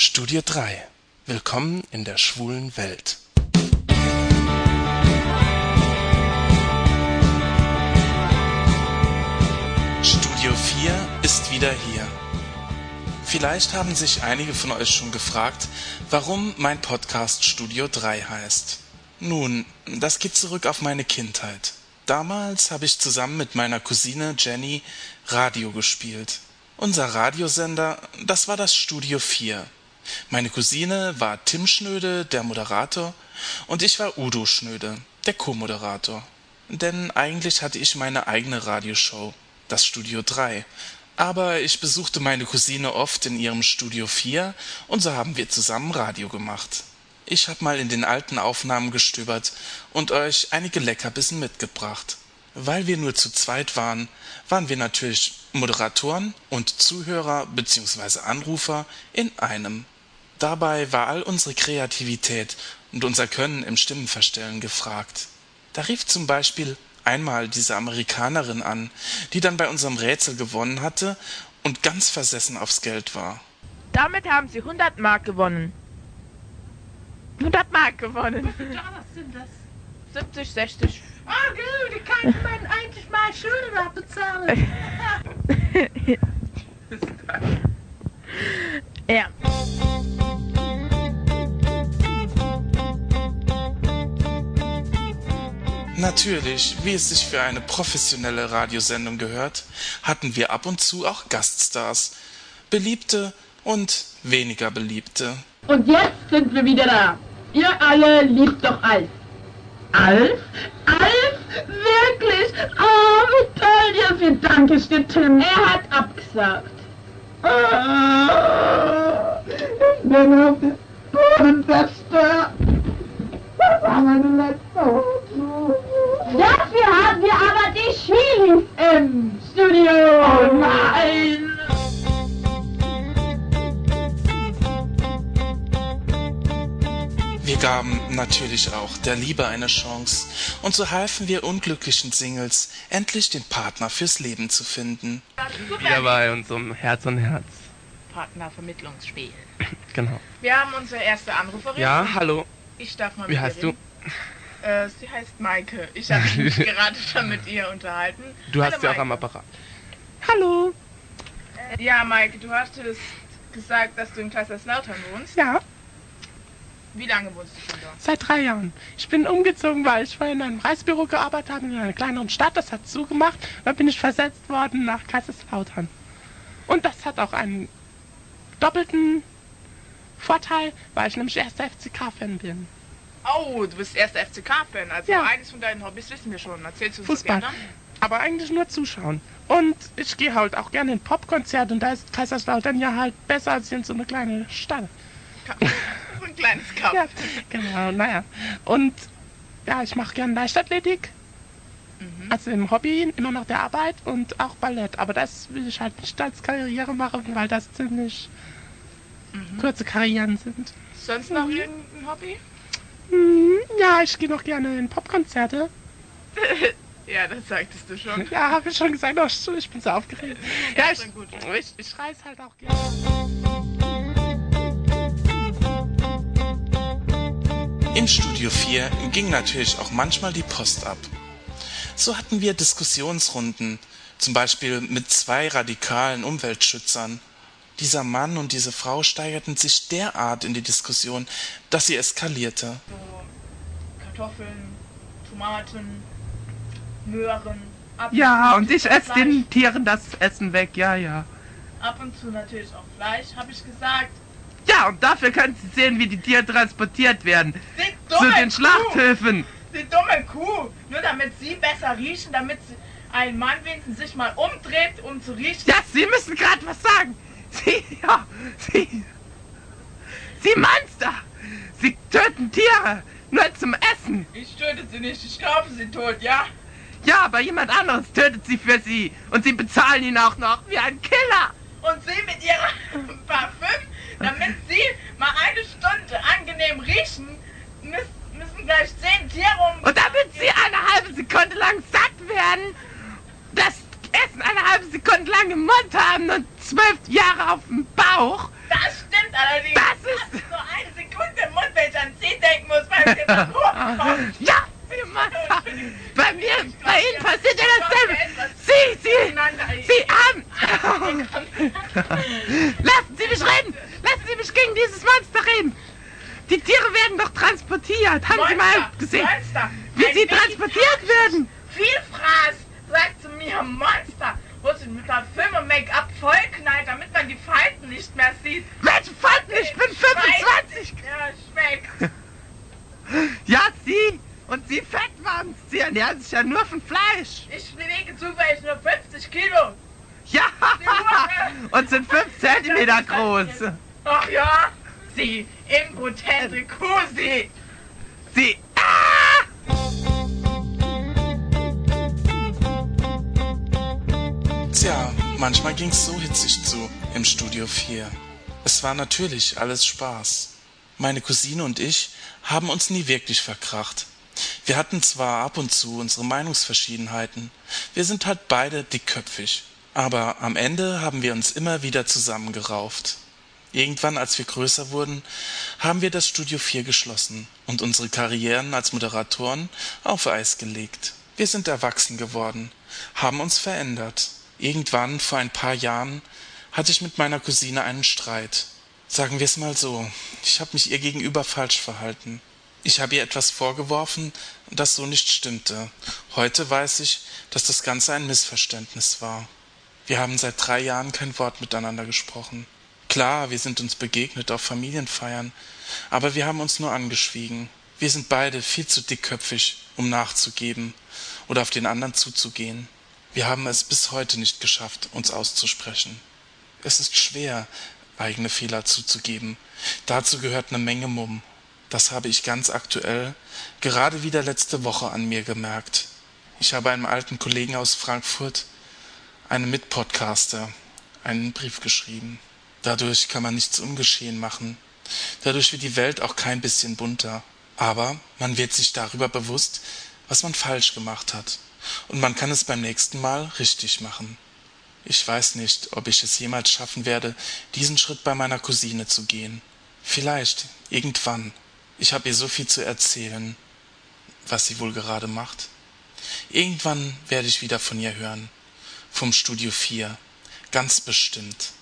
Studie 3 Willkommen in der schwulen Welt. Studio 4 ist wieder hier. Vielleicht haben sich einige von euch schon gefragt, warum mein Podcast Studio 3 heißt. Nun, das geht zurück auf meine Kindheit. Damals habe ich zusammen mit meiner Cousine Jenny Radio gespielt. Unser Radiosender, das war das Studio 4. Meine Cousine war Tim Schnöde, der Moderator, und ich war Udo Schnöde, der Co-Moderator. Denn eigentlich hatte ich meine eigene Radioshow, das Studio 3. Aber ich besuchte meine Cousine oft in ihrem Studio 4 und so haben wir zusammen Radio gemacht. Ich hab mal in den alten Aufnahmen gestöbert und euch einige Leckerbissen mitgebracht. Weil wir nur zu zweit waren, waren wir natürlich Moderatoren und Zuhörer bzw. Anrufer in einem. Dabei war all unsere Kreativität und unser Können im Stimmenverstellen gefragt. Da rief zum Beispiel einmal diese Amerikanerin an, die dann bei unserem Rätsel gewonnen hatte und ganz versessen aufs Geld war. Damit haben Sie 100 Mark gewonnen. 100 Mark gewonnen. Wie viel Dollar sind das? 70, 60. Oh gut, ich kann man eigentlich mal Schulden abbezahlen. Ja. Natürlich, wie es sich für eine professionelle Radiosendung gehört, hatten wir ab und zu auch Gaststars. Beliebte und weniger beliebte. Und jetzt sind wir wieder da. Ihr alle liebt doch Alf. Alf? Alf? Wirklich? Oh, wie toll dir viel Dank ist dir, Tim. Er hat abgesagt. Ah, ich bin auf dem Boden fester. Das war meine letzte Hoffnung. Dafür haben wir aber die Chilis Oh nein! Wir gaben natürlich auch der Liebe eine Chance und so halfen wir unglücklichen Singles, endlich den Partner fürs Leben zu finden. Wieder bei unserem Herz und Herz. Partnervermittlungsspiel. Genau. Wir haben unsere erste Anruferin. Ja, hallo. Ich darf mal Wie heißt du? Äh, sie heißt Maike. Ich habe mich gerade schon mit ihr unterhalten. Du Hallo, hast ja auch Maike. am Apparat. Hallo. Ja, Maike, du hattest gesagt, dass du in Kaiserslautern wohnst. Ja, Wie lange wohnst du schon dort? seit drei Jahren. Ich bin umgezogen, weil ich vorher in einem Reisebüro gearbeitet habe, in einer kleineren Stadt. Das hat zugemacht. Dann bin ich versetzt worden nach Kaiserslautern. Und das hat auch einen doppelten Vorteil, weil ich nämlich erster FCK-Fan bin. Oh, du bist erster FCK-Fan. Also Ja. eines von deinen Hobbys wissen wir schon. Erzählst du uns Fußball. gerne? Aber eigentlich nur zuschauen. Und ich gehe halt auch gerne in Popkonzerte und da ist Kaiserslautern ja halt besser als in so eine kleine Stadt. So ein kleines Kampf. Ja, genau, naja. Und ja, ich mache gerne Leichtathletik. Mhm. Also im Hobby, immer nach der Arbeit und auch Ballett. Aber das will ich halt nicht als Karriere machen, weil das ziemlich Mhm. kurze Karrieren sind. Sonst noch irgendein Hobby? Hm, ja, ich gehe noch gerne in Popkonzerte. Ja, das sagtest du schon. Ja, habe ich schon gesagt, oh, ich bin so aufgeregt. Ja, Ja, ich, ich, ich reise halt auch gerne. Im Studio 4 ging natürlich auch manchmal die Post ab. So hatten wir Diskussionsrunden, zum Beispiel mit zwei radikalen Umweltschützern. Dieser Mann und diese Frau steigerten sich derart in die Diskussion, dass sie eskalierte. So Kartoffeln, Tomaten, Möhren. Ab Ja, zu und ich esse Fleisch. den Tieren das Essen weg, ja, ja. Ab und zu natürlich auch Fleisch, habe ich gesagt. Ja, und dafür können Sie sehen, wie die Tiere transportiert werden. Zu den Schlachthöfen. Die dumme Kuh. Nur damit sie besser riechen, damit sie, ein Mann wenigstens sich mal umdreht, um zu riechen. Ja, Sie müssen gerade was sagen. Sie, ja, Sie, Sie Monster. Sie töten Tiere, nur zum Essen. Ich töte sie nicht, ich kaufe sie tot, ja? aber jemand anderes tötet sie für sie. Und sie bezahlen ihn auch noch wie ein Killer. Und sie mit ihrem Parfüm, damit sie mal eine Stunde angenehm riechen, müssen, gleich zehn Tiere um... Und damit sie eine halbe Sekunde lang satt werden, das Essen eine halbe Sekunde lang im Mund haben und zwölf Jahre auf dem Bauch. Das stimmt allerdings. Das ist... Das ist nur eine Sekunde im Mund, wenn ich an sie denken muss, weil ich jetzt... ja, immer... Bei mir, bei Ihnen passiert ja dasselbe! Sie, Sie, Sie haben... Lassen Sie mich reden! Lassen Sie mich gegen dieses Monster reden! Die Tiere werden doch transportiert! Haben Sie mal gesehen, Monster. wie sie transportiert werden? Vielfraß sagt zu mir Monster, wo sie mit der Film Make-up vollknallt, damit man die Falten nicht mehr sieht. Welche Falten? Ich bin 25! Ja, schmeckt. Ja, Sie! Und Sie fett waren! Sich ja nur von Fleisch! Ich bewege zufällig nur 50 Kilo. Ja! Und sind 5 Zentimeter groß! Ach ja, sie, impotente Kuh, sie. Sie... Ah! Tja, manchmal ging's so hitzig zu im Studio 4. Es war natürlich alles Spaß. Meine Cousine und ich haben uns nie wirklich verkracht. Wir hatten zwar ab und zu unsere Meinungsverschiedenheiten, wir sind halt beide dickköpfig, aber am Ende haben wir uns immer wieder zusammengerauft. Irgendwann, als wir größer wurden, haben wir das Studio 4 geschlossen und unsere Karrieren als Moderatoren auf Eis gelegt. Wir sind erwachsen geworden, haben uns verändert. Irgendwann, vor ein paar Jahren, hatte ich mit meiner Cousine einen Streit. Sagen wir es mal so, ich habe mich ihr gegenüber falsch verhalten. Ich habe ihr etwas vorgeworfen, das so nicht stimmte. Heute weiß ich, dass das Ganze ein Missverständnis war. Wir haben seit drei Jahren kein Wort miteinander gesprochen. Klar, wir sind uns begegnet auf Familienfeiern, aber wir haben uns nur angeschwiegen. Wir sind beide viel zu dickköpfig, um nachzugeben oder auf den anderen zuzugehen. Wir haben es bis heute nicht geschafft, uns auszusprechen. Es ist schwer, eigene Fehler zuzugeben. Dazu gehört eine Menge Mumm. Das habe ich ganz aktuell gerade wieder letzte Woche an mir gemerkt. Ich habe einem alten Kollegen aus Frankfurt, einem Mitpodcaster, einen Brief geschrieben. Dadurch kann man nichts ungeschehen machen. Dadurch wird die Welt auch kein bisschen bunter. Aber man wird sich darüber bewusst, was man falsch gemacht hat. Und man kann es beim nächsten Mal richtig machen. Ich weiß nicht, ob ich es jemals schaffen werde, diesen Schritt bei meiner Cousine zu gehen. Vielleicht, irgendwann. Ich habe ihr so viel zu erzählen, was sie wohl gerade macht. Irgendwann werde ich wieder von ihr hören. Vom Studio 4. Ganz bestimmt.